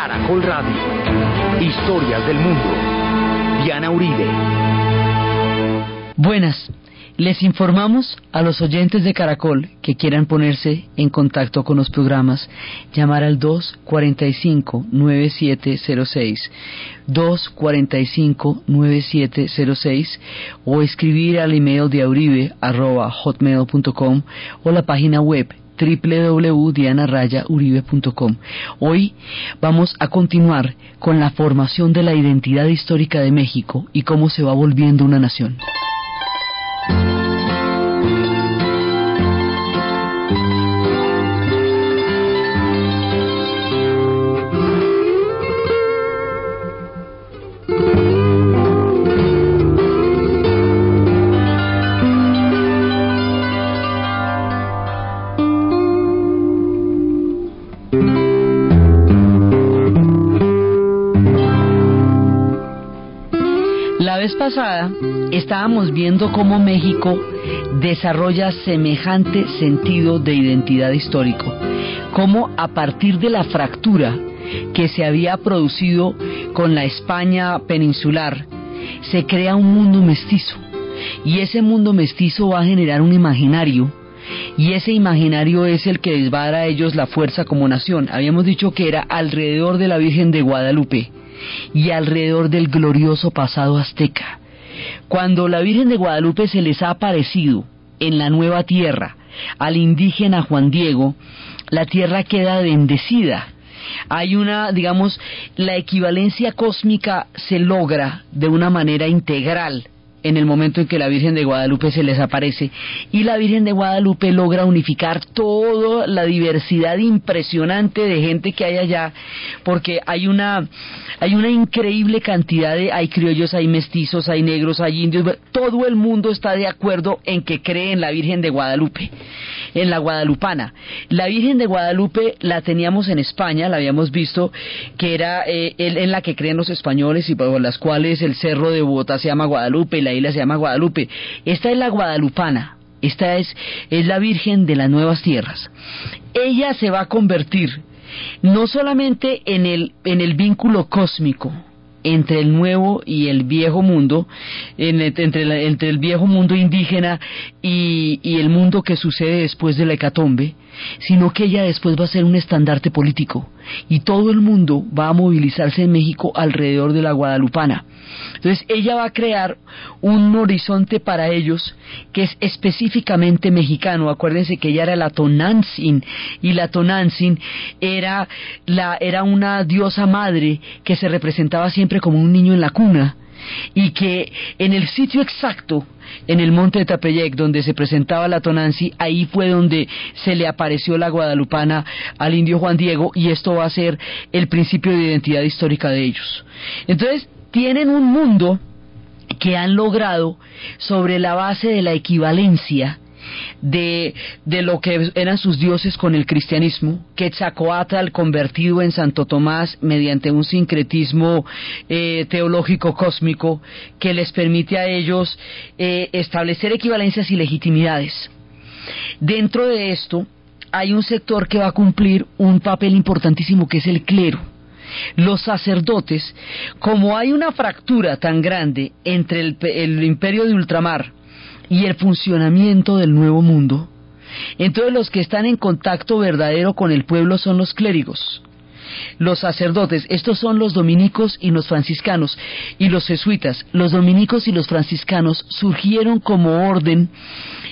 Caracol Radio. Historias del mundo. Diana Uribe. Buenas. Les informamos a los oyentes de Caracol que quieran ponerse en contacto con los programas, llamar al 245-9706, 245-9706 o escribir al email de auribe.hotmail.com o la página web www.dianarayauribe.com. Hoy vamos a continuar con la formación de la identidad histórica de México y cómo se va volviendo una nación. Estábamos viendo cómo México desarrolla semejante sentido de identidad histórico, cómo a partir de la fractura que se había producido con la España peninsular, se crea un mundo mestizo y ese mundo mestizo va a generar un imaginario y ese imaginario es el que les va a dar a ellos la fuerza como nación. Habíamos dicho que era alrededor de la Virgen de Guadalupe y alrededor del glorioso pasado azteca. Cuando la Virgen de Guadalupe se les ha aparecido en la nueva tierra al indígena Juan Diego, la tierra queda bendecida. Hay una, digamos, la equivalencia cósmica se logra de una manera integral en el momento en que la Virgen de Guadalupe se les aparece y la Virgen de Guadalupe logra unificar toda la diversidad impresionante de gente que hay allá porque hay una hay una increíble cantidad de hay criollos, hay mestizos, hay negros, hay indios, todo el mundo está de acuerdo en que cree en la Virgen de Guadalupe en la guadalupana. La Virgen de Guadalupe la teníamos en España, la habíamos visto, que era eh, en la que creen los españoles y por las cuales el cerro de Bogotá se llama Guadalupe y la isla se llama Guadalupe. Esta es la guadalupana. Esta es, es la Virgen de las Nuevas Tierras. Ella se va a convertir no solamente en el, en el vínculo cósmico, entre el nuevo y el viejo mundo, entre, entre, el viejo mundo indígena y, y, el mundo que sucede después de la hecatombe, sino que ella después va a ser un estandarte político y todo el mundo va a movilizarse en México alrededor de la guadalupana. Entonces ella va a crear un horizonte para ellos que es específicamente mexicano. Acuérdense que ella era la Tonantzin y la Tonantzin era, la, era una diosa madre que se representaba siempre como un niño en la cuna y que en el sitio exacto, en el monte de Tapeyec, donde se presentaba la Tonanzi, ahí fue donde se le apareció la guadalupana al indio Juan Diego y esto va a ser el principio de identidad histórica de ellos. Entonces, tienen un mundo que han logrado sobre la base de la equivalencia de, de, lo que eran sus dioses con el cristianismo, Quetzalcoatl convertido en Santo Tomás mediante un sincretismo eh, teológico cósmico que les permite a ellos eh, establecer equivalencias y legitimidades. Dentro de esto hay un sector que va a cumplir un papel importantísimo que es el clero los sacerdotes, como hay una fractura tan grande entre el, el, imperio de ultramar y el funcionamiento del nuevo mundo, entonces los que están en contacto verdadero con el pueblo son los clérigos. Los sacerdotes, estos son los dominicos y los franciscanos, y los jesuitas. Los dominicos y los franciscanos surgieron como orden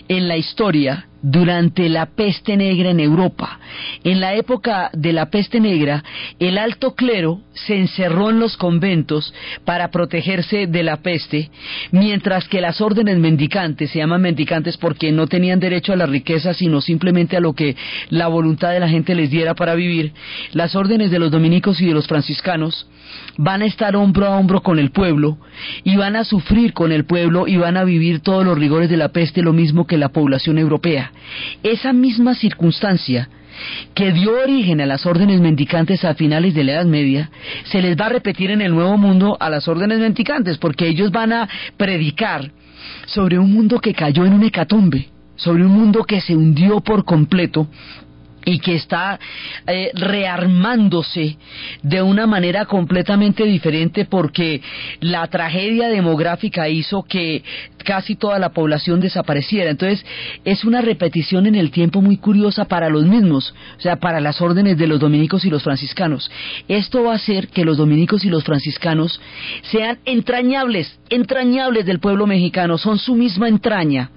en la historia durante la peste negra en Europa. En la época de la peste negra, el alto clero se encerró en los conventos para protegerse de la peste, mientras que las órdenes mendicantes, se llaman mendicantes porque no tenían derecho a la riqueza, sino simplemente a lo que la voluntad de la gente les diera para vivir, las órdenes de los dominicos y de los franciscanos van a estar hombro a hombro con el pueblo y van a sufrir con el pueblo y van a vivir todos los rigores de la peste lo mismo que la población europea. Esa misma circunstancia que dio origen a las órdenes mendicantes a finales de la Edad Media, se les va a repetir en el Nuevo Mundo a las órdenes mendicantes, porque ellos van a predicar sobre un mundo que cayó en un hecatombe, sobre un mundo que se hundió por completo y que está eh, rearmándose de una manera completamente diferente porque la tragedia demográfica hizo que casi toda la población desapareciera. Entonces, es una repetición en el tiempo muy curiosa para los mismos, o sea, para las órdenes de los dominicos y los franciscanos. Esto va a hacer que los dominicos y los franciscanos sean entrañables, entrañables del pueblo mexicano, son su misma entraña.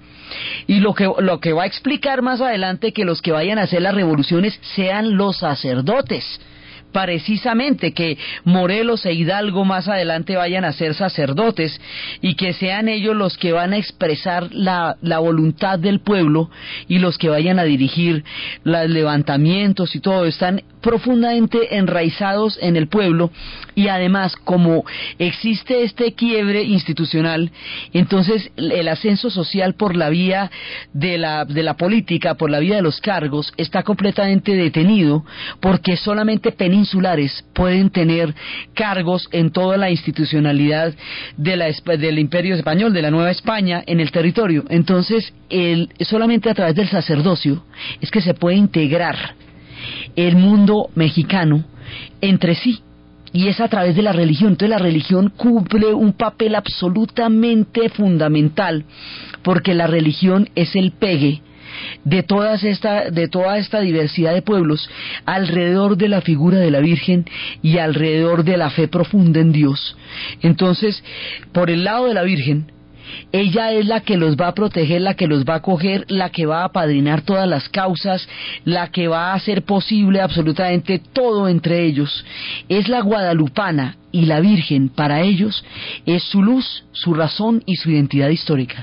Y lo que, lo que va a explicar más adelante que los que vayan a hacer las revoluciones sean los sacerdotes precisamente que Morelos e Hidalgo más adelante vayan a ser sacerdotes y que sean ellos los que van a expresar la, la voluntad del pueblo y los que vayan a dirigir los levantamientos y todo. Están profundamente enraizados en el pueblo y además como existe este quiebre institucional, entonces el ascenso social por la vía de la, de la política, por la vía de los cargos, está completamente detenido porque solamente peninsulares pueden tener cargos en toda la institucionalidad de la, del imperio español, de la Nueva España, en el territorio. Entonces, el, solamente a través del sacerdocio es que se puede integrar el mundo mexicano entre sí y es a través de la religión. Entonces la religión cumple un papel absolutamente fundamental porque la religión es el pegue de, todas esta, de toda esta diversidad de pueblos alrededor de la figura de la Virgen y alrededor de la fe profunda en Dios. Entonces, por el lado de la Virgen, ella es la que los va a proteger, la que los va a acoger, la que va a apadrinar todas las causas, la que va a hacer posible absolutamente todo entre ellos. Es la guadalupana y la Virgen para ellos es su luz, su razón y su identidad histórica.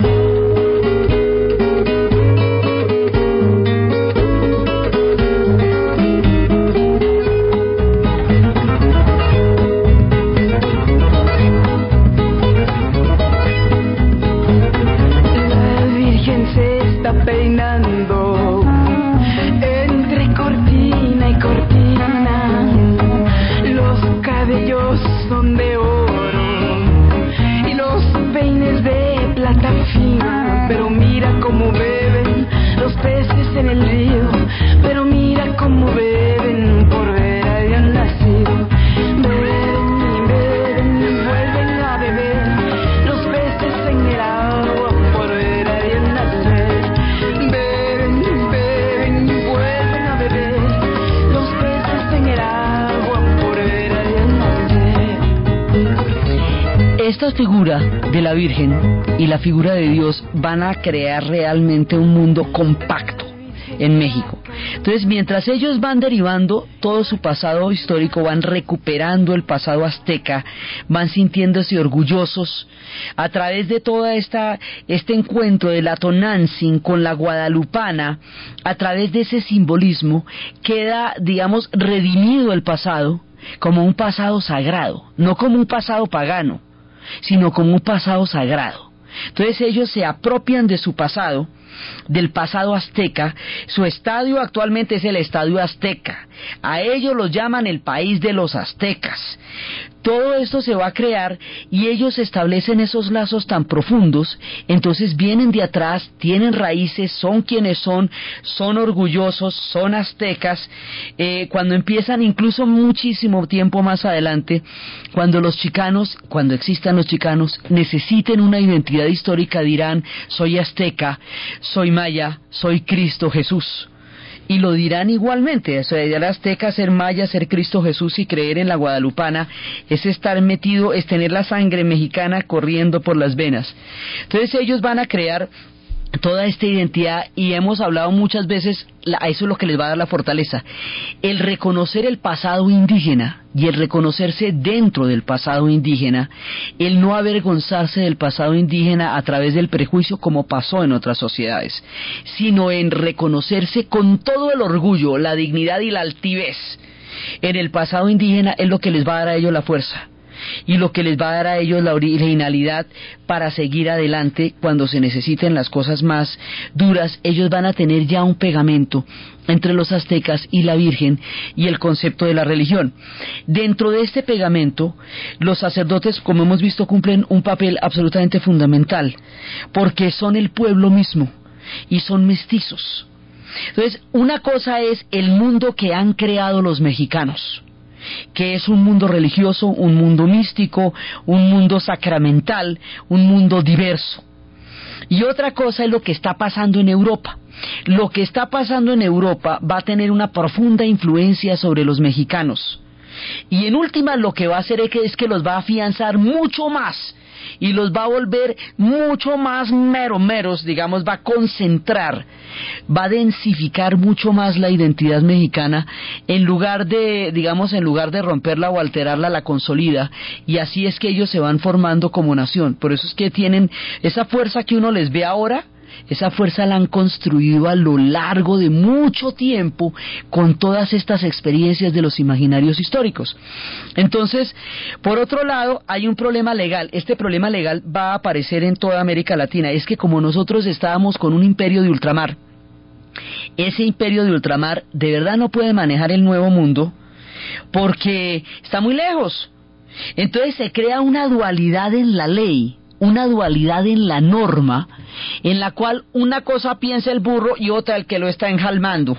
De la Virgen y la figura de Dios van a crear realmente un mundo compacto en México. Entonces, mientras ellos van derivando todo su pasado histórico, van recuperando el pasado azteca, van sintiéndose orgullosos a través de esta este encuentro de la Tonantzin con la guadalupana, a través de ese simbolismo queda, digamos, redimido el pasado como un pasado sagrado, no como un pasado pagano sino como un pasado sagrado. Entonces ellos se apropian de su pasado, del pasado azteca. Su estadio actualmente es el estadio azteca. A ellos los llaman el país de los aztecas todo esto se va a crear y ellos establecen esos lazos tan profundos, entonces vienen de atrás, tienen raíces, son quienes son, son orgullosos, son aztecas, eh, cuando empiezan incluso muchísimo tiempo más adelante, cuando los chicanos, cuando existan los chicanos, necesiten una identidad histórica, dirán, soy azteca, soy maya, soy Cristo Jesús y lo dirán igualmente. O sea, azteca, ser maya, ser Cristo Jesús y creer en la guadalupana es estar metido, es tener la sangre mexicana corriendo por las venas. Entonces ellos van a crear toda esta identidad y hemos hablado muchas veces, a eso es lo que les va a dar la fortaleza, el reconocer el pasado indígena y el reconocerse dentro del pasado indígena, el no avergonzarse del pasado indígena a través del prejuicio como pasó en otras sociedades, sino en reconocerse con todo el orgullo, la dignidad y la altivez en el pasado indígena es lo que les va a dar a ellos la fuerza y lo que les va a dar a ellos la originalidad para seguir adelante cuando se necesiten las cosas más duras, ellos van a tener ya un pegamento entre los aztecas y la Virgen y el concepto de la religión. Dentro de este pegamento, los sacerdotes, como hemos visto, cumplen un papel absolutamente fundamental, porque son el pueblo mismo y son mestizos. Entonces, una cosa es el mundo que han creado los mexicanos que es un mundo religioso, un mundo místico, un mundo sacramental, un mundo diverso. Y otra cosa es lo que está pasando en Europa. Lo que está pasando en Europa va a tener una profunda influencia sobre los mexicanos. Y en última lo que va a hacer es que, es que los va a afianzar mucho más y los va a volver mucho más meromeros, digamos, va a concentrar, va a densificar mucho más la identidad mexicana en lugar de, digamos, en lugar de romperla o alterarla, la consolida y así es que ellos se van formando como nación. Por eso es que tienen esa fuerza que uno les ve ahora, esa fuerza la han construido a lo largo de mucho tiempo con todas estas experiencias de los imaginarios históricos. Entonces, por otro lado, hay un problema legal. Este problema legal va a aparecer en toda América Latina. Es que como nosotros estábamos con un imperio de ultramar, ese imperio de ultramar de verdad no puede manejar el nuevo mundo porque está muy lejos. Entonces se crea una dualidad en la ley una dualidad en la norma en la cual una cosa piensa el burro y otra el que lo está enjalmando.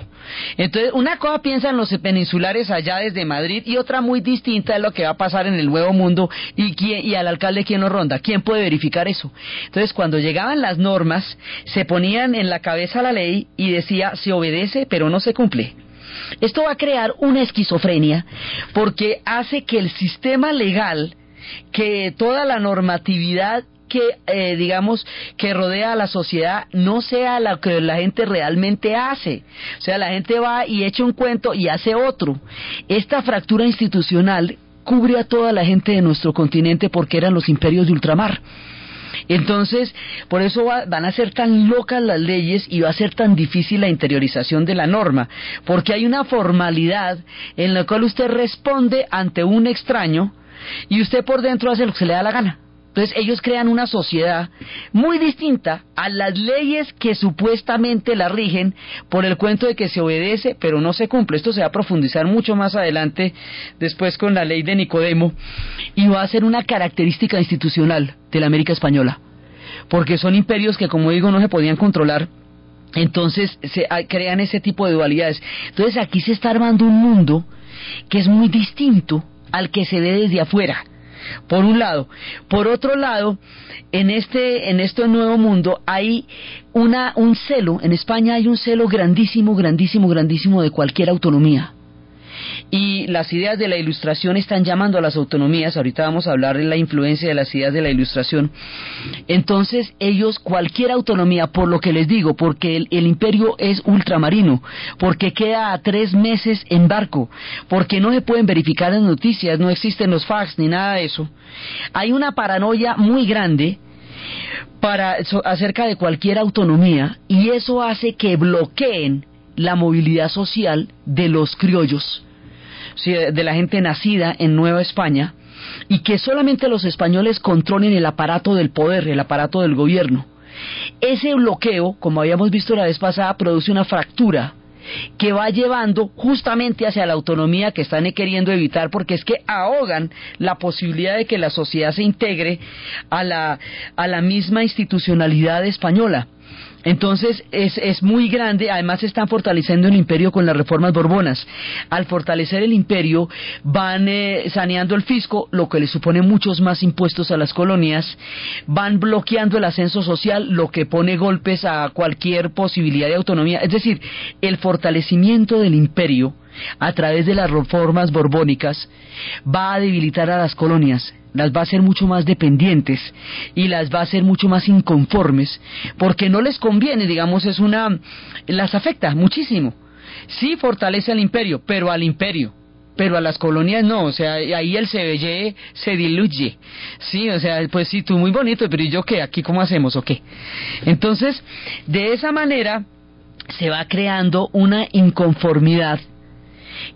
Entonces, una cosa piensa en los peninsulares allá desde Madrid y otra muy distinta es lo que va a pasar en el Nuevo Mundo y, y al alcalde quién lo ronda. ¿Quién puede verificar eso? Entonces, cuando llegaban las normas, se ponían en la cabeza la ley y decía, se obedece pero no se cumple. Esto va a crear una esquizofrenia porque hace que el sistema legal que toda la normatividad que, eh, digamos, que rodea a la sociedad no sea lo que la gente realmente hace. O sea, la gente va y echa un cuento y hace otro. Esta fractura institucional cubre a toda la gente de nuestro continente porque eran los imperios de ultramar. Entonces, por eso van a ser tan locas las leyes y va a ser tan difícil la interiorización de la norma, porque hay una formalidad en la cual usted responde ante un extraño y usted por dentro hace lo que se le da la gana. Entonces ellos crean una sociedad muy distinta a las leyes que supuestamente la rigen por el cuento de que se obedece pero no se cumple. Esto se va a profundizar mucho más adelante después con la ley de Nicodemo y va a ser una característica institucional de la América Española. Porque son imperios que como digo no se podían controlar entonces se crean ese tipo de dualidades. Entonces aquí se está armando un mundo que es muy distinto al que se ve desde afuera por un lado. Por otro lado, en este, en este nuevo mundo hay una, un celo, en España hay un celo grandísimo, grandísimo, grandísimo de cualquier autonomía y las ideas de la ilustración están llamando a las autonomías, ahorita vamos a hablar de la influencia de las ideas de la ilustración, entonces ellos cualquier autonomía, por lo que les digo, porque el, imperio es ultramarino, porque queda a tres meses en barco, porque no se pueden verificar las noticias, no existen los fax ni nada de eso, hay una paranoia muy grande, para acerca de cualquier autonomía y eso hace que bloqueen la movilidad social de los criollos de la gente nacida en Nueva España, y que solamente los españoles controlen el aparato del poder, el aparato del gobierno. Ese bloqueo, como habíamos visto la vez pasada, produce una fractura que va llevando justamente hacia la autonomía que están queriendo evitar porque es que ahogan la posibilidad de que la sociedad se integre a la, a la misma institucionalidad española. Entonces es, es, muy grande, además están fortaleciendo el imperio con las reformas borbonas. Al fortalecer el imperio van eh, saneando el fisco, lo que le supone muchos más impuestos a las colonias, van bloqueando el ascenso social, lo que pone golpes a cualquier posibilidad de autonomía. Es decir, el fortalecimiento del imperio a través de las reformas borbónicas va a debilitar a las colonias las va a hacer mucho más dependientes y las va a hacer mucho más inconformes porque no les conviene, digamos, es una las afecta muchísimo. Sí fortalece al imperio, pero al imperio, pero a las colonias no, o sea, ahí el CBY se diluye. Sí, o sea, pues sí, tú muy bonito, pero ¿y yo qué? ¿Aquí cómo hacemos o qué? Entonces, de esa manera se va creando una inconformidad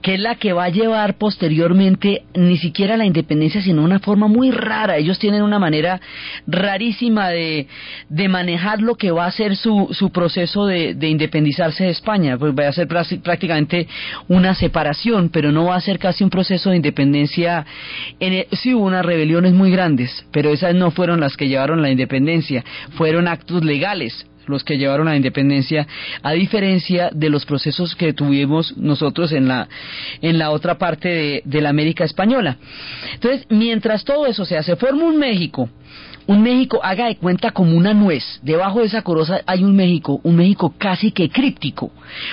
que es la que va a llevar posteriormente ni siquiera la independencia, sino una forma muy rara. Ellos tienen una manera rarísima de, de manejar lo que va a ser su, su proceso de, de independizarse de España. Pues va a ser prácticamente una separación, pero no va a ser casi un proceso de independencia. En sí hubo unas rebeliones muy grandes, pero esas no fueron las que llevaron la independencia, fueron actos legales los que llevaron a la independencia, a diferencia de los procesos que tuvimos nosotros en la, en la otra parte de, de la América Española. Entonces, mientras todo eso se hace, forma un México un México, haga de cuenta como una nuez. Debajo de esa coroza hay un México, un México casi que críptico,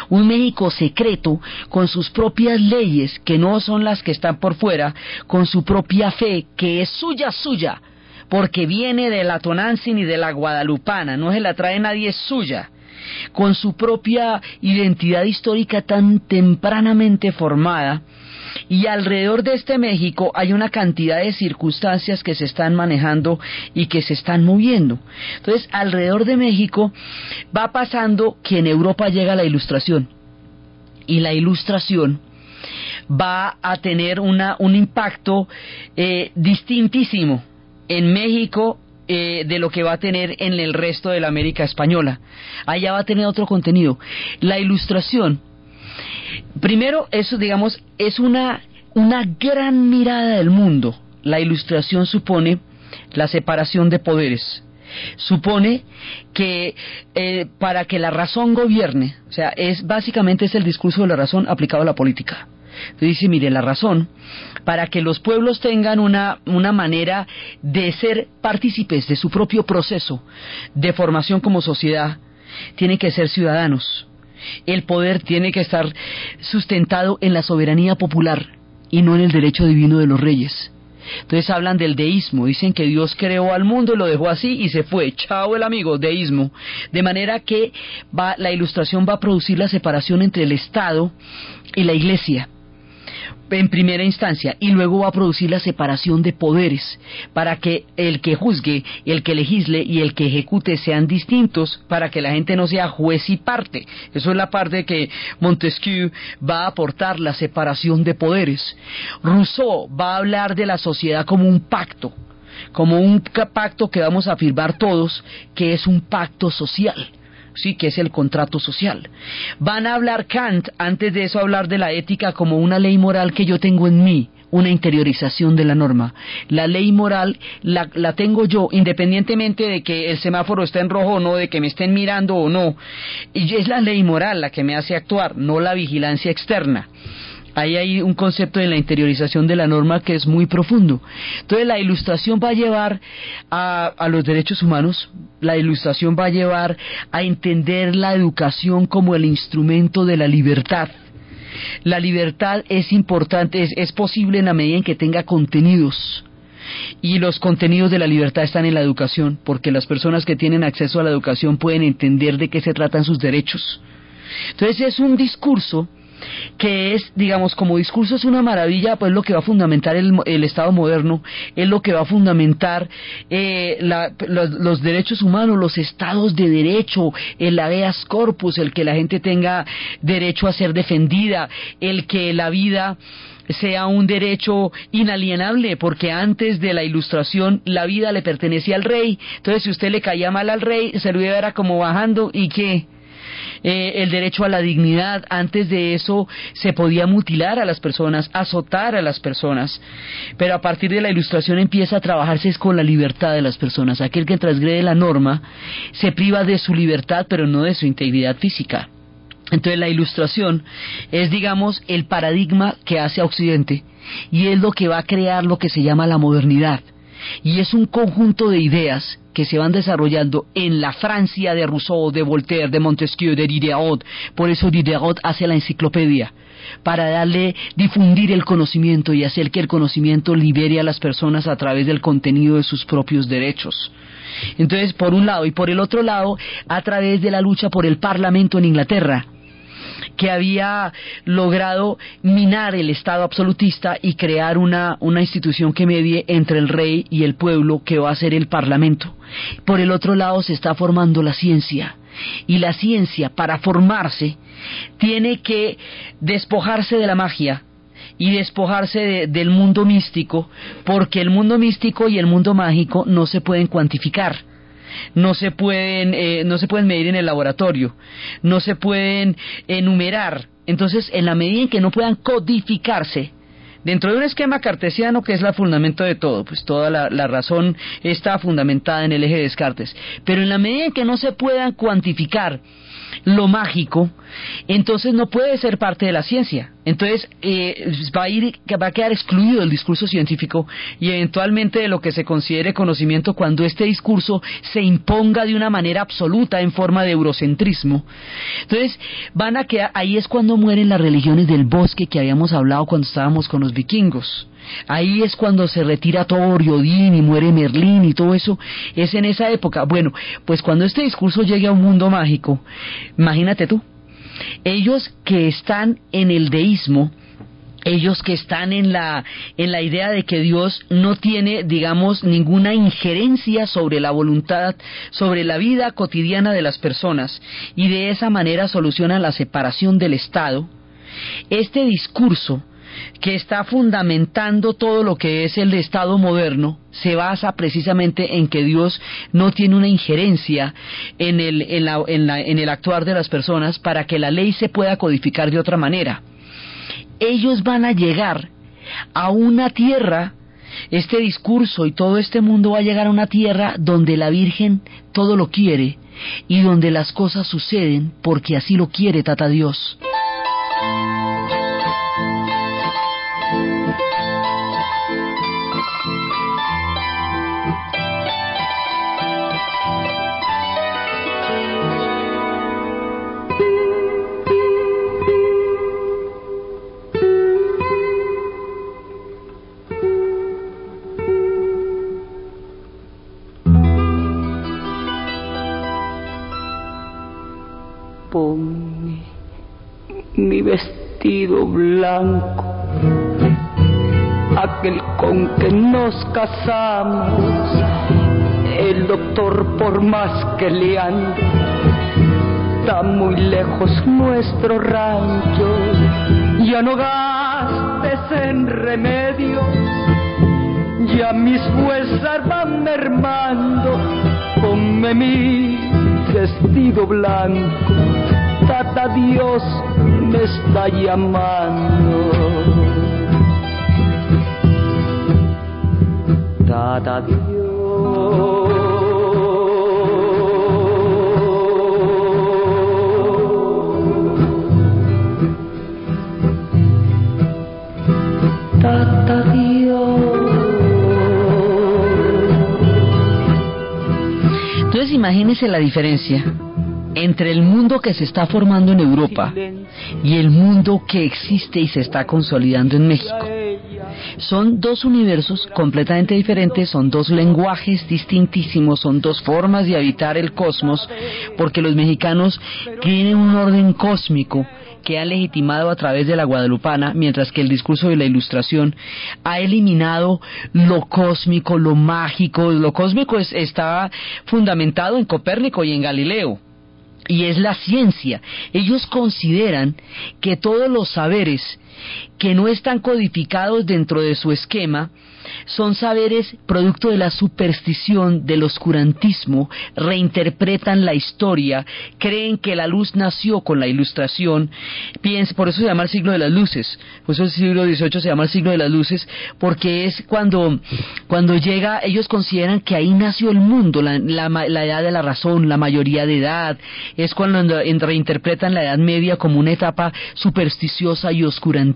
un México secreto con sus propias leyes que no son las que están por fuera, con su propia fe que es suya, suya, porque viene de la Tonantzin y de la Guadalupana, no se la trae nadie, es suya con su propia identidad histórica tan tempranamente formada, y alrededor de este México hay una cantidad de circunstancias que se están manejando y que se están moviendo. Entonces, alrededor de México va pasando que en Europa llega la ilustración. Y la ilustración va a tener una, un impacto eh, distintísimo en México eh, de lo que va a tener en el resto de la América Española. Allá va a tener otro contenido. La ilustración Primero, eso, digamos, es una, una gran mirada del mundo. La ilustración supone la separación de poderes. Supone que eh, para que la razón gobierne, o sea, es básicamente es el discurso de la razón aplicado a la política. Dice, mire, la razón, para que los pueblos tengan una, una manera de ser partícipes de su propio proceso de formación como sociedad, tienen que ser ciudadanos el poder tiene que estar sustentado en la soberanía popular y no en el derecho divino de los reyes. Entonces hablan del deísmo, dicen que Dios creó al mundo lo dejó así y se fue. Chao el amigo, deísmo. De manera que va, la ilustración va a producir la separación entre el Estado y la Iglesia en primera instancia y luego va a producir la separación de poderes para que el que juzgue, el que legisle y el que ejecute sean distintos para que la gente no sea juez y parte. Eso es la parte que Montesquieu va a aportar, la separación de poderes. Rousseau va a hablar de la sociedad como un pacto, como un pacto que vamos a firmar todos, que es un pacto social sí, que es el contrato social. Van a hablar Kant, antes de eso hablar de la ética como una ley moral que yo tengo en mí, una interiorización de la norma. La ley moral la, la, tengo yo independientemente de que el semáforo esté en rojo o no, de que me estén mirando o no. Y es la ley moral la que me hace actuar, no la vigilancia externa ahí hay un concepto de la interiorización de la norma que es muy profundo. Entonces la ilustración va a llevar a, a, los derechos humanos, la ilustración va a llevar a entender la educación como el instrumento de la libertad. La libertad es importante, es, es posible en la medida en que tenga contenidos. Y los contenidos de la libertad están en la educación, porque las personas que tienen acceso a la educación pueden entender de qué se tratan sus derechos. Entonces es un discurso que es, digamos, como discurso es una maravilla, pues lo que va a fundamentar el, Estado moderno, es lo que va a fundamentar eh, los, derechos humanos, los estados de derecho, el habeas corpus, el que la gente tenga derecho a ser defendida, el que la vida sea un derecho inalienable, porque antes de la ilustración la vida le pertenecía al rey. Entonces, si usted le caía mal al rey, se lo iba a como bajando y que eh, el derecho a la dignidad. Antes de eso se podía mutilar a las personas, azotar a las personas. Pero a partir de la ilustración empieza a trabajarse con la libertad de las personas. Aquel que transgrede la norma se priva de su libertad, pero no de su integridad física. Entonces la ilustración es, digamos, el paradigma que hace a Occidente y es lo que va a crear lo que se llama la modernidad. Y es un conjunto de ideas que se van desarrollando en la Francia de Rousseau, de Voltaire, de Montesquieu, de Diderot. Por eso Diderot hace la enciclopedia, para darle, difundir el conocimiento y hacer que el conocimiento libere a las personas a través del contenido de sus propios derechos. Entonces, por un lado, y por el otro lado, a través de la lucha por el Parlamento en Inglaterra, que había logrado minar el Estado absolutista y crear una, una institución que medie entre el rey y el pueblo que va a ser el Parlamento. Por el otro lado se está formando la ciencia y la ciencia para formarse tiene que despojarse de la magia y despojarse del mundo místico porque el mundo místico y el mundo mágico no se pueden cuantificar no se pueden, eh, no se pueden medir en el laboratorio, no se pueden enumerar. Entonces, en la medida en que no puedan codificarse, dentro de un esquema cartesiano que es el fundamento de todo, pues toda la, la, razón está fundamentada en el eje de Descartes. Pero en la medida en que no se puedan cuantificar lo mágico, entonces no puede ser parte de la ciencia. Entonces eh, va a ir, va a quedar excluido del discurso científico y eventualmente de lo que se considere conocimiento cuando este discurso se imponga de una manera absoluta en forma de eurocentrismo. Entonces van a quedar, ahí es cuando mueren las religiones del bosque que habíamos hablado cuando estábamos con los vikingos. Ahí es cuando se retira Thor y Odín y muere Merlín y todo eso. Es en esa época. Bueno, pues cuando este discurso llegue a un mundo mágico, imagínate tú, ellos que están en el deísmo, ellos que están en la en la idea de que Dios no tiene digamos ninguna injerencia sobre la voluntad sobre la vida cotidiana de las personas y de esa manera solucionan la separación del Estado este discurso que está fundamentando todo lo que es el Estado moderno, se basa precisamente en que Dios no tiene una injerencia en el, en, el actuar de las personas para que la ley se pueda codificar de otra manera. Ellos van a llegar a una tierra este discurso y todo este mundo va a llegar a una tierra donde la Virgen todo lo quiere y donde las cosas suceden porque así lo quiere Tata Dios. Vestido blanco, aquel con que nos casamos, el doctor por más que le ande, está muy lejos nuestro rancho, ya no gastes en remedios, ya mis fuerzas van mermando, ponme mi vestido blanco, tata Dios me está llamando. Tata Dios. Tata Dios. Entonces imagínese la diferencia entre el mundo que se está formando en Europa y el mundo que existe y se está consolidando en México. Son dos universos completamente diferentes, son dos lenguajes distintísimos, son dos formas de habitar el cosmos, porque los mexicanos tienen un orden cósmico que ha legitimado a través de la guadalupana, mientras que el discurso de la ilustración ha eliminado lo cósmico, lo mágico. Lo cósmico es, estaba fundamentado en Copérnico y en Galileo y es la ciencia. Ellos consideran que todos los saberes que no están codificados dentro de su esquema son saberes producto de la superstición, del oscurantismo, reinterpretan la historia, creen que la luz nació con la ilustración, por eso se llama el siglo de las luces, por eso el siglo XVIII se llama el siglo de las luces, porque es cuando, cuando llega, ellos consideran que ahí nació el mundo, la, la edad de la razón, la mayoría de edad, es cuando reinterpretan la Edad Media como una etapa supersticiosa y oscurantista,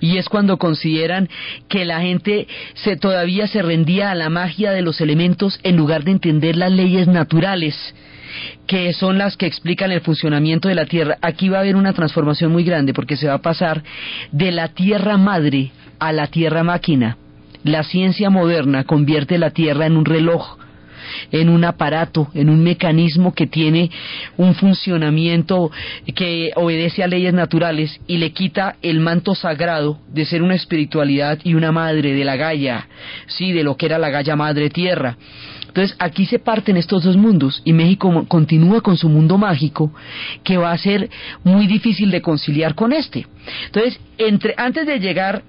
y es cuando consideran que la gente se todavía se rendía a la magia de los elementos en lugar de entender las leyes naturales que son las que explican el funcionamiento de la Tierra. Aquí va a haber una transformación muy grande porque se va a pasar de la Tierra madre a la Tierra máquina. La ciencia moderna convierte la Tierra en un reloj en un aparato, en un mecanismo que tiene un funcionamiento que obedece a leyes naturales y le quita el manto sagrado de ser una espiritualidad y una madre de la Gaia, sí, de lo que era la Gaia Madre Tierra. Entonces aquí se parten estos dos mundos y México continúa con su mundo mágico que va a ser muy difícil de conciliar con este. Entonces, entre, antes de llegar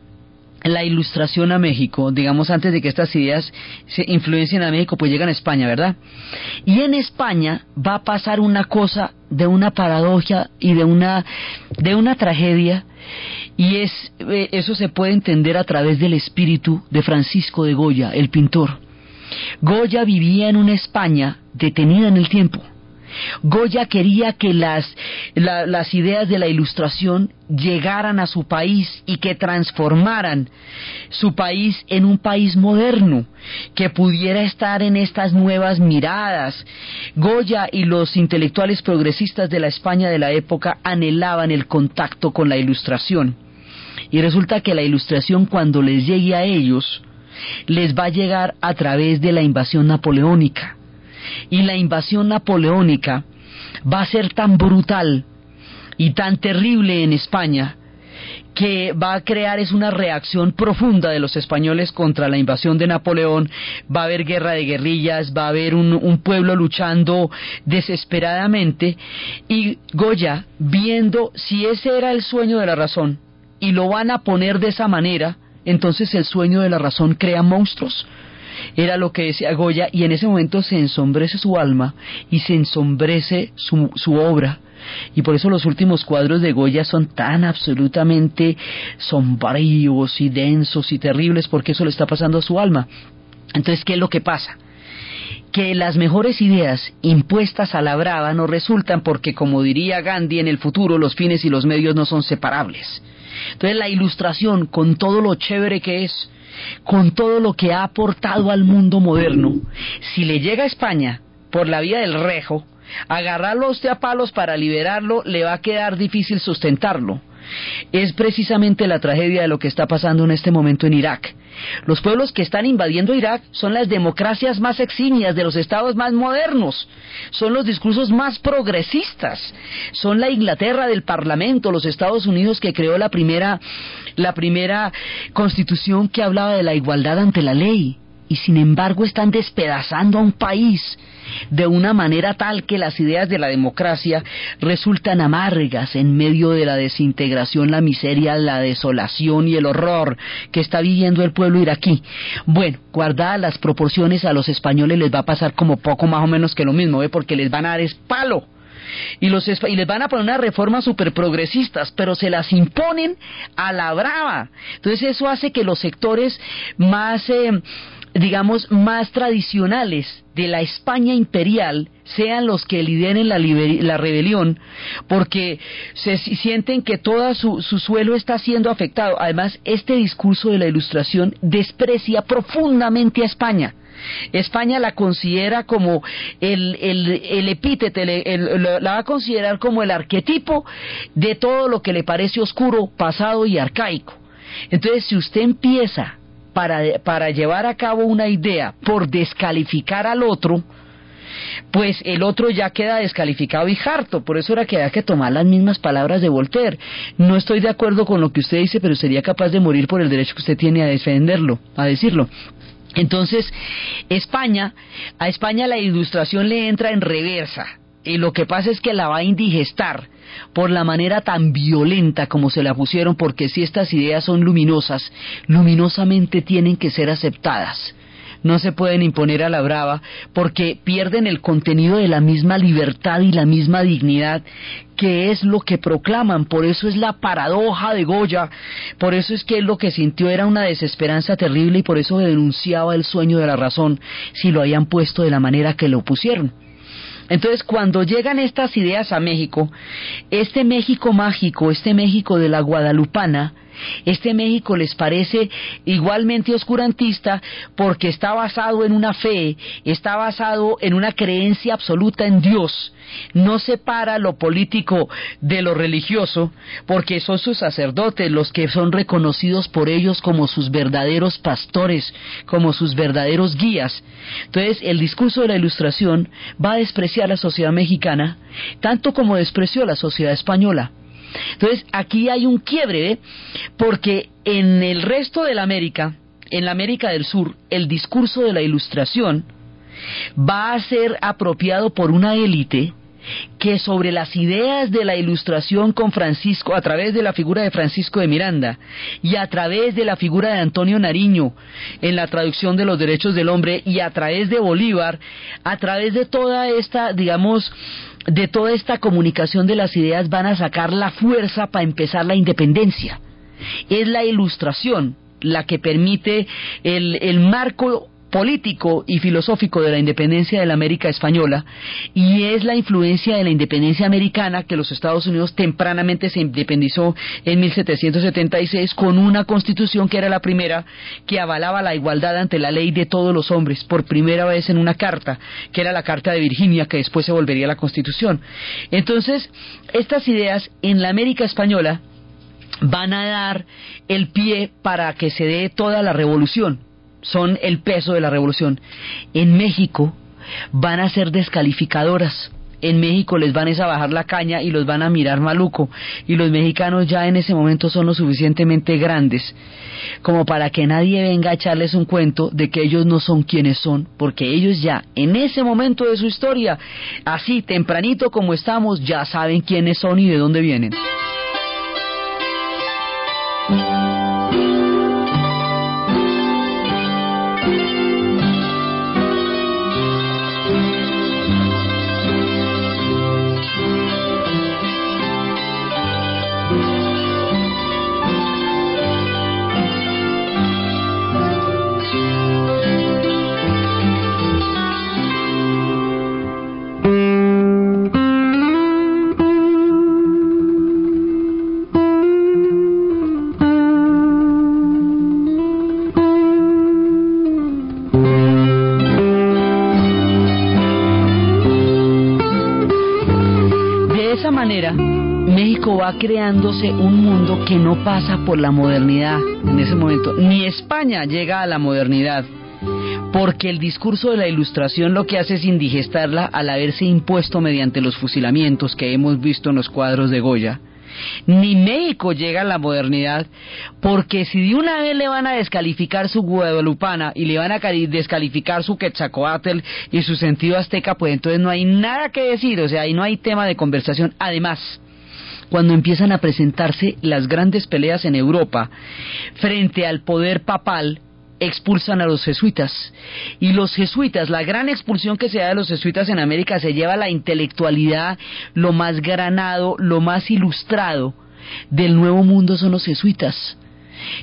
la ilustración a México, digamos antes de que estas ideas se influencien a México, pues llegan a España, ¿verdad? Y en España va a pasar una cosa de una paradoja y de una de una tragedia y es, eh, eso se puede entender a través del espíritu de Francisco de Goya, el pintor. Goya vivía en una España detenida en el tiempo. Goya quería que las, las ideas de la ilustración llegaran a su país y que transformaran su país en un país moderno, que pudiera estar en estas nuevas miradas. Goya y los intelectuales progresistas de la España de la época anhelaban el contacto con la ilustración. Y resulta que la ilustración cuando les llegue a ellos, les va a llegar a través de la invasión napoleónica y la invasión napoleónica va a ser tan brutal y tan terrible en España que va a crear es una reacción profunda de los españoles contra la invasión de Napoleón, va a haber guerra de guerrillas, va a haber un, un, pueblo luchando desesperadamente y Goya, viendo si ese era el sueño de la razón y lo van a poner de esa manera, entonces el sueño de la razón crea monstruos, era lo que decía Goya, y en ese momento se ensombrece su alma y se ensombrece su, su obra. Y por eso los últimos cuadros de Goya son tan absolutamente sombríos y densos y terribles, porque eso le está pasando a su alma. Entonces, ¿qué es lo que pasa? que las mejores ideas impuestas a la brava no resultan porque, como diría Gandhi, en el futuro los fines y los medios no son separables. Entonces la ilustración, con todo lo chévere que es, con todo lo que ha aportado al mundo moderno, si le llega a España por la vía del rejo, agarrarlo a usted a palos para liberarlo le va a quedar difícil sustentarlo. Es precisamente la tragedia de lo que está pasando en este momento en Irak. Los pueblos que están invadiendo Irak son las democracias más eximias de los estados más modernos, son los discursos más progresistas, son la Inglaterra del Parlamento, los Estados Unidos que creó la primera, la primera constitución que hablaba de la igualdad ante la ley y sin embargo están despedazando a un país de una manera tal que las ideas de la democracia resultan amargas en medio de la desintegración, la miseria, la desolación y el horror que está viviendo el pueblo iraquí. Bueno, guardadas las proporciones a los españoles les va a pasar como poco más o menos que lo mismo, ¿eh? porque les van a dar espalo y, los, y les van a poner unas reformas super progresistas, pero se las imponen a la brava. Entonces eso hace que los sectores más eh, digamos, más tradicionales de la España imperial sean los que lideren la, la rebelión, porque se sienten que todo su, suelo está siendo afectado. Además, este discurso de la Ilustración desprecia profundamente a España. España la considera como el, el, epíteto, la va a considerar como el arquetipo de todo lo que le parece oscuro, pasado y arcaico. Entonces, si usted empieza para, para llevar a cabo una idea por descalificar al otro, pues el otro ya queda descalificado y harto. Por eso era que había que tomar las mismas palabras de Voltaire. No estoy de acuerdo con lo que usted dice, pero sería capaz de morir por el derecho que usted tiene a defenderlo, a decirlo. Entonces, España, a España la ilustración le entra en reversa. Y lo que pasa es que la va a indigestar por la manera tan violenta como se la pusieron, porque si estas ideas son luminosas, luminosamente tienen que ser aceptadas. No se pueden imponer a la brava porque pierden el contenido de la misma libertad y la misma dignidad que es lo que proclaman. Por eso es la paradoja de Goya, por eso es que lo que sintió era una desesperanza terrible y por eso denunciaba el sueño de la razón si lo habían puesto de la manera que lo pusieron. Entonces, cuando llegan estas ideas a México, este México mágico, este México de la Guadalupana, este México les parece igualmente oscurantista porque está basado en una fe, está basado en una creencia absoluta en Dios. No separa lo político de lo religioso porque son sus sacerdotes los que son reconocidos por ellos como sus verdaderos pastores, como sus verdaderos guías. Entonces, el discurso de la Ilustración va a despreciar a la sociedad mexicana tanto como despreció a la sociedad española. Entonces, aquí hay un quiebre, ¿eh? porque en el resto de la América, en la América del Sur, el discurso de la ilustración va a ser apropiado por una élite que sobre las ideas de la ilustración con Francisco, a través de la figura de Francisco de Miranda y a través de la figura de Antonio Nariño en la traducción de los derechos del hombre y a través de Bolívar, a través de toda esta, digamos, de toda esta comunicación de las ideas van a sacar la fuerza para empezar la independencia. Es la ilustración la que permite el, el marco político y filosófico de la independencia de la América española y es la influencia de la independencia americana que los Estados Unidos tempranamente se independizó en 1776 con una constitución que era la primera que avalaba la igualdad ante la ley de todos los hombres por primera vez en una carta que era la Carta de Virginia que después se volvería la constitución. Entonces, estas ideas en la América española van a dar el pie para que se dé toda la revolución son el peso de la revolución. En México van a ser descalificadoras. En México les van a bajar la caña y los van a mirar maluco. Y los mexicanos ya en ese momento son lo suficientemente grandes como para que nadie venga a echarles un cuento de que ellos no son quienes son, porque ellos ya en ese momento de su historia, así tempranito como estamos, ya saben quiénes son y de dónde vienen. Va creándose un mundo que no pasa por la modernidad en ese momento. Ni España llega a la modernidad, porque el discurso de la ilustración lo que hace es indigestarla al haberse impuesto mediante los fusilamientos que hemos visto en los cuadros de Goya. Ni México llega a la modernidad, porque si de una vez le van a descalificar su guadalupana y le van a descalificar su quetzalcoatl y su sentido azteca, pues entonces no hay nada que decir, o sea, ahí no hay tema de conversación. Además, cuando empiezan a presentarse las grandes peleas en Europa frente al poder papal, expulsan a los jesuitas. Y los jesuitas, la gran expulsión que se da de los jesuitas en América se lleva la intelectualidad, lo más granado, lo más ilustrado del nuevo mundo son los jesuitas.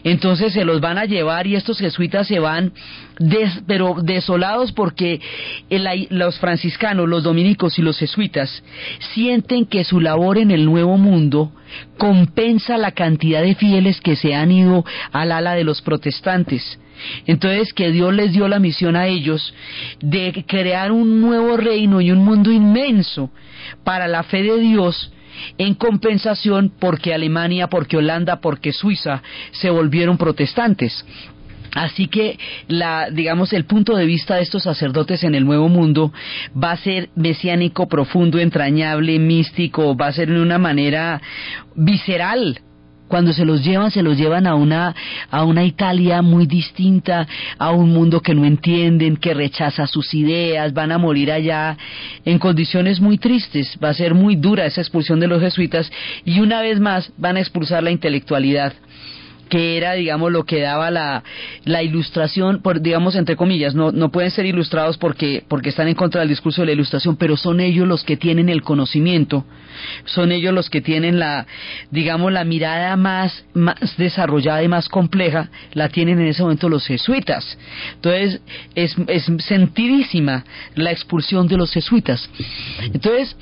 Entonces se los van a llevar y estos jesuitas se van pero desolados porque los franciscanos, los dominicos y los jesuitas sienten que su labor en el nuevo mundo compensa la cantidad de fieles que se han ido al ala de los protestantes. Entonces que Dios les dio la misión a ellos de crear un nuevo reino y un mundo inmenso para la fe de Dios en compensación porque Alemania, porque Holanda, porque Suiza se volvieron protestantes. Así que la, digamos, el punto de vista de estos sacerdotes en el Nuevo Mundo va a ser mesiánico, profundo, entrañable, místico, va a ser de una manera visceral, cuando se los llevan, se los llevan a una, a una Italia muy distinta, a un mundo que no entienden, que rechaza sus ideas, van a morir allá en condiciones muy tristes. Va a ser muy dura esa expulsión de los jesuitas y una vez más van a expulsar la intelectualidad que era, digamos, lo que daba la, la ilustración, por, digamos, entre comillas, no, no pueden ser ilustrados porque, porque están en contra del discurso de la ilustración, pero son ellos los que tienen el conocimiento, son ellos los que tienen la, digamos, la mirada más, más desarrollada y más compleja, la tienen en ese momento los jesuitas. Entonces, es, es sentidísima la expulsión de los jesuitas. Entonces,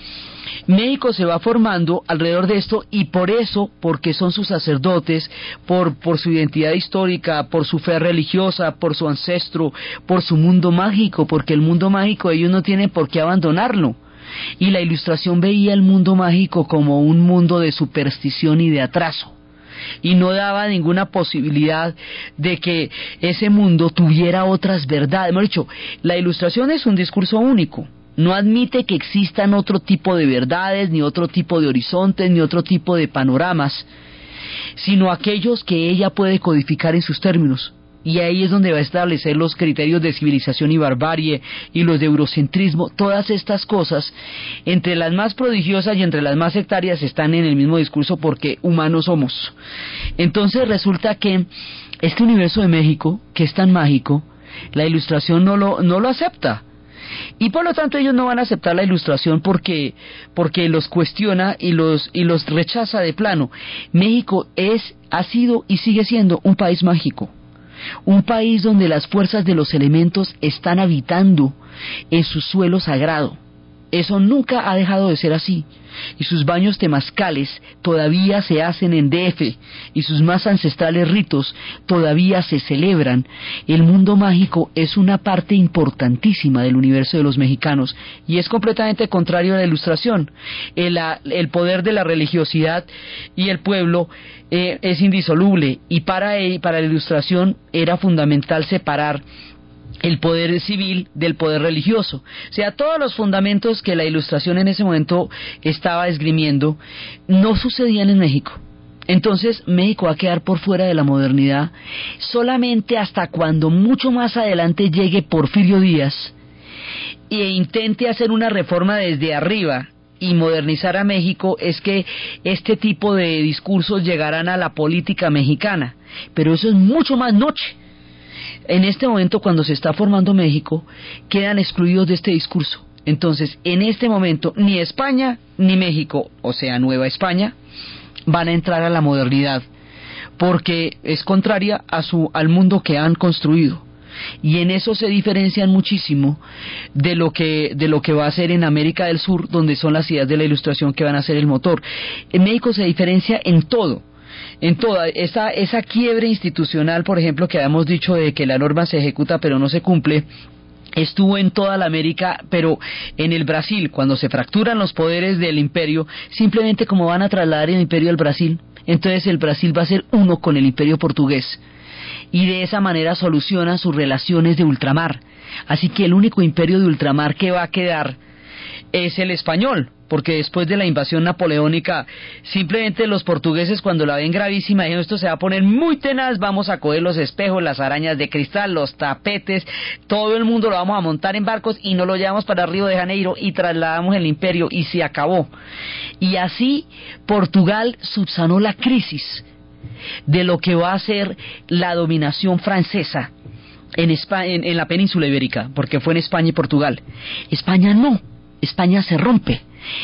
México se va formando alrededor de esto y por eso, porque son sus sacerdotes, por, su identidad histórica, por su fe religiosa, por su ancestro, por su mundo mágico, porque el mundo mágico ellos no tienen por qué abandonarlo. Y la ilustración veía el mundo mágico como un mundo de superstición y de atraso y no daba ninguna posibilidad de que ese mundo tuviera otras verdades. Hemos dicho, la ilustración es un discurso único no admite que existan otro tipo de verdades, ni otro tipo de horizontes, ni otro tipo de panoramas, sino aquellos que ella puede codificar en sus términos. Y ahí es donde va a establecer los criterios de civilización y barbarie y los de eurocentrismo. Todas estas cosas, entre las más prodigiosas y entre las más sectarias, están en el mismo discurso porque humanos somos. Entonces resulta que este universo de México, que es tan mágico, la ilustración no lo, no lo acepta y por lo tanto ellos no van a aceptar la ilustración porque porque los cuestiona y los y los rechaza de plano. México es ha sido y sigue siendo un país mágico. Un país donde las fuerzas de los elementos están habitando en su suelo sagrado. Eso nunca ha dejado de ser así y sus baños temazcales todavía se hacen en DF y sus más ancestrales ritos todavía se celebran, el mundo mágico es una parte importantísima del universo de los mexicanos y es completamente contrario a la ilustración. El, poder de la religiosidad y el pueblo eh, es indisoluble y para, para la ilustración era fundamental separar el poder civil del poder religioso. O sea, todos los fundamentos que la ilustración en ese momento estaba esgrimiendo no sucedían en México. Entonces México va a quedar por fuera de la modernidad solamente hasta cuando mucho más adelante llegue Porfirio Díaz e intente hacer una reforma desde arriba y modernizar a México es que este tipo de discursos llegarán a la política mexicana. Pero eso es mucho más noche en este momento cuando se está formando México, quedan excluidos de este discurso. Entonces, en este momento, ni España ni México, o sea, Nueva España, van a entrar a la modernidad, porque es contraria a su, al mundo que han construido. Y en eso se diferencian muchísimo de lo que de lo que va a ser en América del Sur, donde son las ideas de la ilustración que van a ser el motor. En México se diferencia en todo en toda esa, esa quiebre institucional, por ejemplo, que habíamos dicho de que la norma se ejecuta pero no se cumple, estuvo en toda la América, pero en el Brasil, cuando se fracturan los poderes del imperio, simplemente como van a trasladar el imperio al Brasil, entonces el Brasil va a ser uno con el imperio portugués. Y de esa manera soluciona sus relaciones de ultramar. Así que el único imperio de ultramar que va a quedar es el español, porque después de la invasión napoleónica, simplemente los portugueses cuando la ven gravísima dijeron esto se va a poner muy tenaz, vamos a coger los espejos, las arañas de cristal, los tapetes, todo el mundo lo vamos a montar en barcos y no lo llevamos para Río de Janeiro y trasladamos el imperio y se acabó. Y así Portugal subsanó la crisis de lo que va a ser la dominación francesa en, España, en la península ibérica, porque fue en España y Portugal. España no España se rompe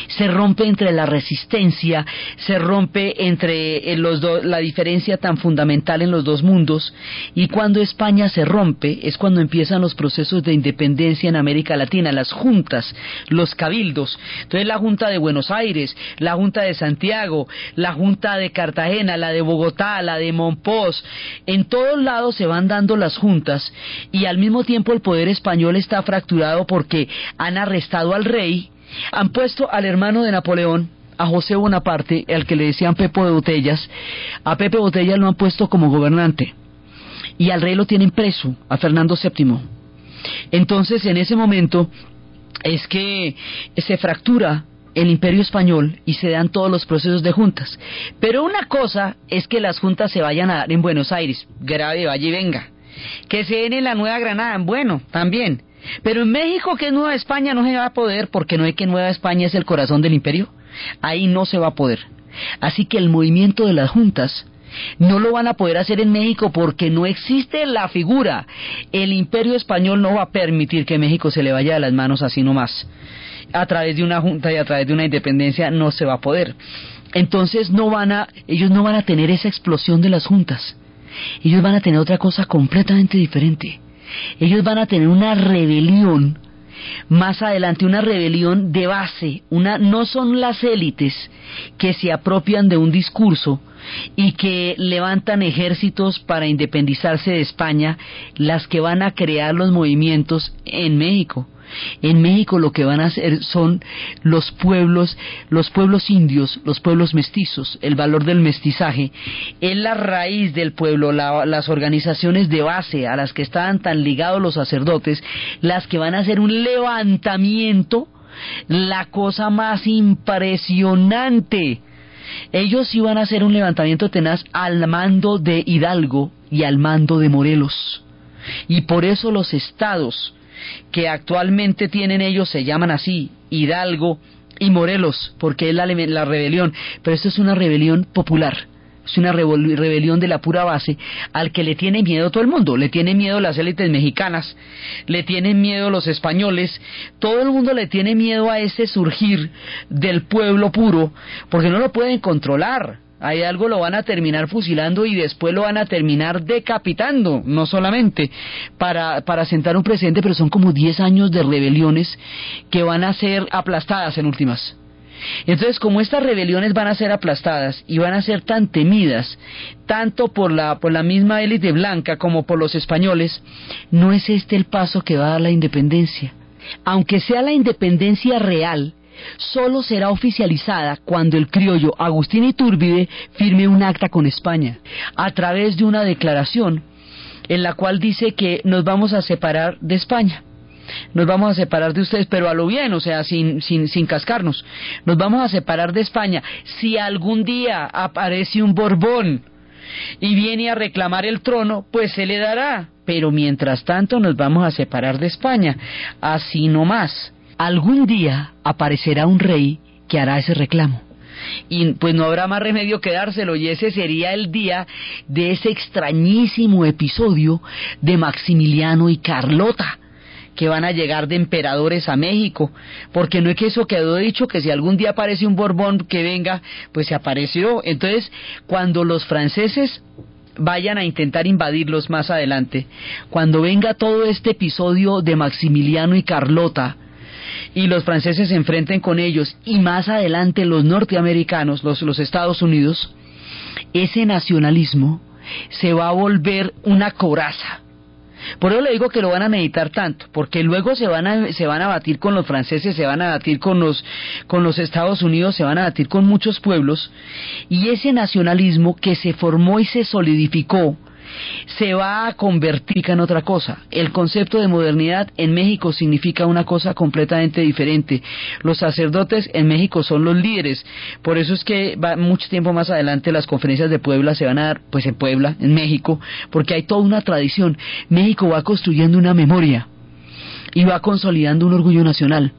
se rompe entre la resistencia, se rompe entre eh, los la diferencia tan fundamental en los dos mundos, y cuando España se rompe es cuando empiezan los procesos de independencia en América Latina, las juntas, los cabildos. Entonces la Junta de Buenos Aires, la Junta de Santiago, la Junta de Cartagena, la de Bogotá, la de Monpós, en todos lados se van dando las juntas y al mismo tiempo el poder español está fracturado porque han arrestado al rey han puesto al hermano de Napoleón, a José Bonaparte, al que le decían Pepo de Botellas, a Pepe Botellas lo han puesto como gobernante. Y al rey lo tienen preso, a Fernando VII. Entonces, en ese momento, es que se fractura el imperio español y se dan todos los procesos de juntas. Pero una cosa es que las juntas se vayan a dar en Buenos Aires, grave, vaya y venga. Que se den en la Nueva Granada, bueno, también. Pero en México, que es Nueva España, no se va a poder porque no hay que Nueva España es el corazón del imperio. Ahí no se va a poder. Así que el movimiento de las juntas no lo van a poder hacer en México porque no existe la figura. El imperio español no va a permitir que México se le vaya de las manos así nomás. A través de una junta y a través de una independencia no se va a poder. Entonces no van a, ellos no van a tener esa explosión de las juntas. Ellos van a tener otra cosa completamente diferente ellos van a tener una rebelión más adelante una rebelión de base, una no son las élites que se apropian de un discurso y que levantan ejércitos para independizarse de España las que van a crear los movimientos en México. En México lo que van a hacer son los pueblos, los pueblos indios, los pueblos mestizos, el valor del mestizaje, es la raíz del pueblo, las organizaciones de base a las que estaban tan ligados los sacerdotes, las que van a hacer un levantamiento, la cosa más impresionante. Ellos iban a hacer un levantamiento tenaz al mando de Hidalgo y al mando de Morelos. Y por eso los estados que actualmente tienen ellos se llaman así, Hidalgo y Morelos, porque es la, la rebelión, pero esto es una rebelión popular, es una rebelión de la pura base al que le tiene miedo todo el mundo, le tiene miedo las élites mexicanas, le tienen miedo los españoles, todo el mundo le tiene miedo a ese surgir del pueblo puro, porque no lo pueden controlar. Hay algo lo van a terminar fusilando y después lo van a terminar decapitando, no solamente para, para sentar un presidente, pero son como 10 años de rebeliones que van a ser aplastadas en últimas. Entonces, como estas rebeliones van a ser aplastadas y van a ser tan temidas, tanto por la, por la misma élite blanca como por los españoles, no es este el paso que va a dar la independencia. Aunque sea la independencia real, solo será oficializada cuando el criollo Agustín Iturbide firme un acta con España, a través de una declaración en la cual dice que nos vamos a separar de España nos vamos a separar de ustedes, pero a lo bien, o sea, sin, sin, sin cascarnos. Nos vamos a separar de España. Si algún día aparece un Borbón y viene a reclamar el trono, pues se le dará. Pero mientras tanto nos vamos a separar de España. Así no más. Algún día aparecerá un rey que hará ese reclamo y pues no habrá más remedio que dárselo y ese sería el día de ese extrañísimo episodio de Maximiliano y Carlota que van a llegar de emperadores a México, porque no es que eso quedó dicho que si algún día aparece un Borbón que venga, pues se apareció. Entonces, cuando los franceses vayan a intentar invadirlos más adelante, cuando venga todo este episodio de Maximiliano y Carlota, y los franceses se enfrenten con ellos, y más adelante los norteamericanos, los, los Estados Unidos, ese nacionalismo se va a volver una coraza. Por eso le digo que lo van a meditar tanto, porque luego se van a, se van a batir con los franceses, se van a batir con los, con los Estados Unidos, se van a batir con muchos pueblos, y ese nacionalismo que se formó y se solidificó se va a convertir en otra cosa. El concepto de modernidad en México significa una cosa completamente diferente. Los sacerdotes en México son los líderes. Por eso es que va mucho tiempo más adelante las conferencias de Puebla se van a dar pues en Puebla, en México, porque hay toda una tradición. México va construyendo una memoria y va consolidando un orgullo nacional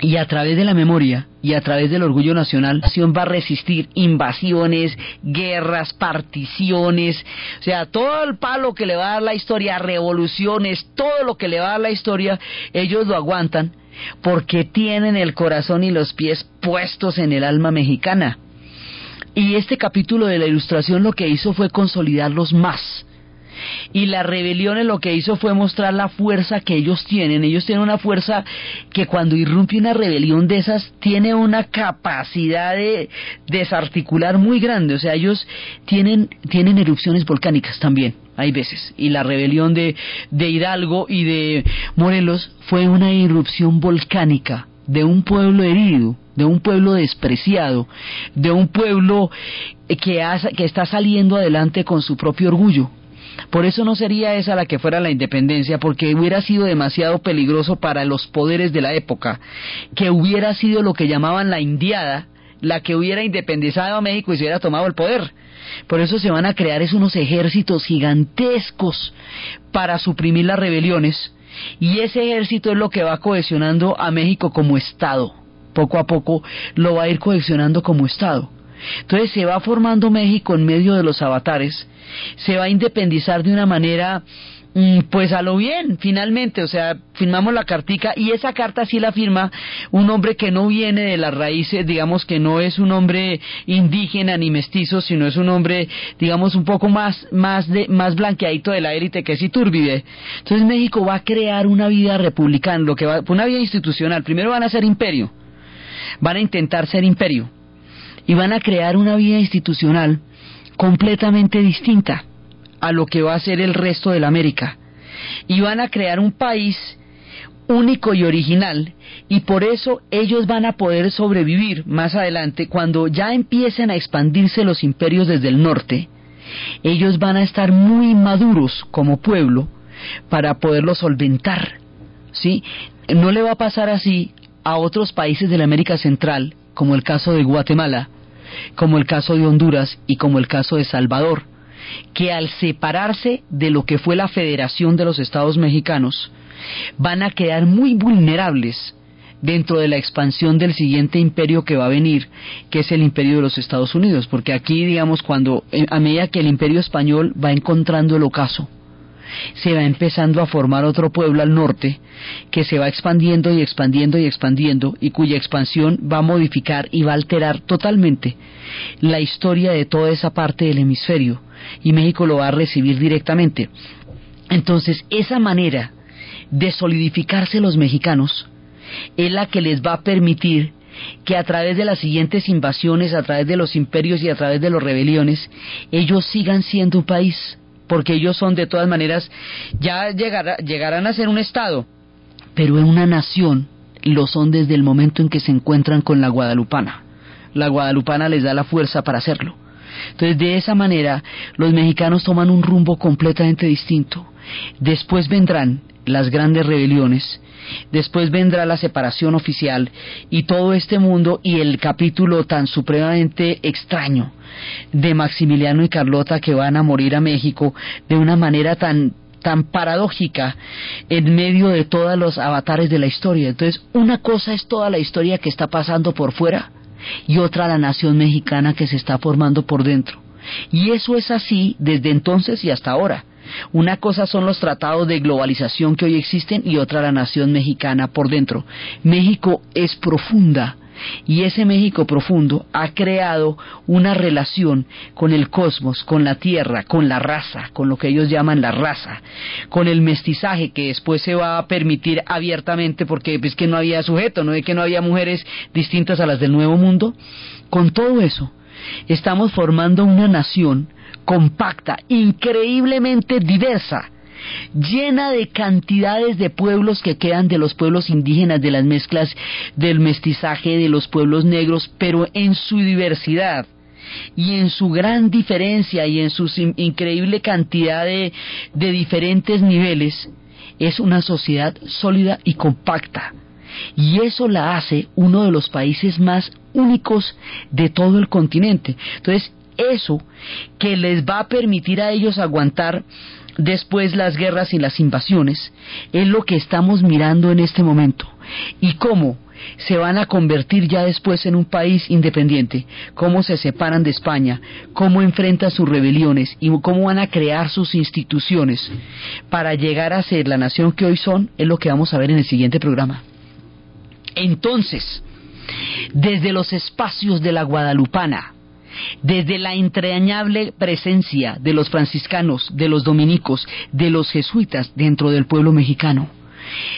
y a través de la memoria y a través del orgullo nacional, la nación va a resistir invasiones, guerras, particiones, o sea, todo el palo que le va a dar la historia, revoluciones, todo lo que le va a dar la historia, ellos lo aguantan porque tienen el corazón y los pies puestos en el alma mexicana. Y este capítulo de la ilustración lo que hizo fue consolidarlos más y la rebelión lo que hizo fue mostrar la fuerza que ellos tienen. Ellos tienen una fuerza que cuando irrumpe una rebelión de esas tiene una capacidad de desarticular muy grande. O sea, ellos tienen, tienen erupciones volcánicas también, hay veces. Y la rebelión de, de Hidalgo y de Morelos fue una irrupción volcánica de un pueblo herido, de un pueblo despreciado, de un pueblo que, que está saliendo adelante con su propio orgullo. Por eso no sería esa la que fuera la independencia, porque hubiera sido demasiado peligroso para los poderes de la época, que hubiera sido lo que llamaban la indiada, la que hubiera independizado a México y se hubiera tomado el poder. Por eso se van a crear unos ejércitos gigantescos para suprimir las rebeliones, y ese ejército es lo que va cohesionando a México como Estado. Poco a poco lo va a ir cohesionando como Estado. Entonces se va formando México en medio de los avatares, se va a independizar de una manera mm, pues a lo bien, finalmente, o sea, firmamos la cartica y esa carta sí la firma un hombre que no viene de las raíces, digamos que no es un hombre indígena ni mestizo, sino es un hombre, digamos, un poco más, más, de, más blanqueadito de la élite que es Iturbide. Entonces México va a crear una vida republicana, lo que va, una vida institucional. Primero van a ser imperio, van a intentar ser imperio y van a crear una vida institucional completamente distinta a lo que va a ser el resto de la América. Y van a crear un país único y original y por eso ellos van a poder sobrevivir más adelante cuando ya empiecen a expandirse los imperios desde el norte. Ellos van a estar muy maduros como pueblo para poderlo solventar. ¿sí? No le va a pasar así a otros países de la América Central, como el caso de Guatemala, como el caso de Honduras y como el caso de Salvador, que al separarse de lo que fue la Federación de los Estados Mexicanos, van a quedar muy vulnerables dentro de la expansión del siguiente imperio que va a venir, que es el imperio de los Estados Unidos, porque aquí, digamos, cuando eh, a medida que el imperio español va encontrando el ocaso, se va empezando a formar otro pueblo al norte que se va expandiendo y expandiendo y expandiendo y cuya expansión va a modificar y va a alterar totalmente la historia de toda esa parte del hemisferio y México lo va a recibir directamente. Entonces, esa manera de solidificarse los mexicanos es la que les va a permitir que a través de las siguientes invasiones, a través de los imperios y a través de las rebeliones, ellos sigan siendo un país, porque ellos son de todas maneras, ya llegarán a ser un Estado, pero en una nación lo son desde el momento en que se encuentran con la guadalupana. La guadalupana les da la fuerza para hacerlo. Entonces, de esa manera, los mexicanos toman un rumbo completamente distinto. Después vendrán las grandes rebeliones, después vendrá la separación oficial y todo este mundo y el capítulo tan supremamente extraño de Maximiliano y Carlota que van a morir a México de una manera tan tan paradójica en medio de todos los avatares de la historia. Entonces, una cosa es toda la historia que está pasando por fuera y otra la nación mexicana que se está formando por dentro. Y eso es así desde entonces y hasta ahora. Una cosa son los tratados de globalización que hoy existen y otra la nación mexicana por dentro. México es profunda y ese México profundo ha creado una relación con el cosmos, con la tierra, con la raza, con lo que ellos llaman la raza, con el mestizaje que después se va a permitir abiertamente porque es que no había sujeto, no es que no había mujeres distintas a las del Nuevo Mundo. Con todo eso, estamos formando una nación compacta, increíblemente diversa, llena de cantidades de pueblos que quedan de los pueblos indígenas, de las mezclas del mestizaje de los pueblos negros, pero en su diversidad y en su gran diferencia y en su increíble cantidad de, diferentes niveles, es una sociedad sólida y compacta. Y eso la hace uno de los países más únicos de todo el continente. Entonces, eso que les va a permitir a ellos aguantar después las guerras y las invasiones, es lo que estamos mirando en este momento. Y cómo se van a convertir ya después en un país independiente, cómo se separan de España, cómo enfrentan sus rebeliones y cómo van a crear sus instituciones para llegar a ser la nación que hoy son, es lo que vamos a ver en el siguiente programa. Entonces, desde los espacios de la Guadalupana, desde la entrañable presencia de los franciscanos, de los dominicos, de los jesuitas dentro del pueblo mexicano,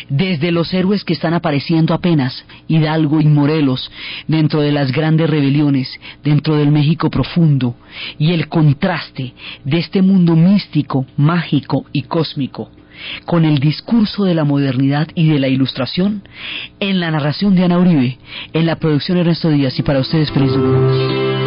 desde los héroes que están apareciendo apenas, Hidalgo y Morelos, dentro de las grandes rebeliones, dentro del México profundo, y el contraste de este mundo místico, mágico y cósmico, con el discurso de la modernidad y de la ilustración, en la narración de Ana Uribe, en la producción de Ernesto Díaz, y para ustedes feliz domingo.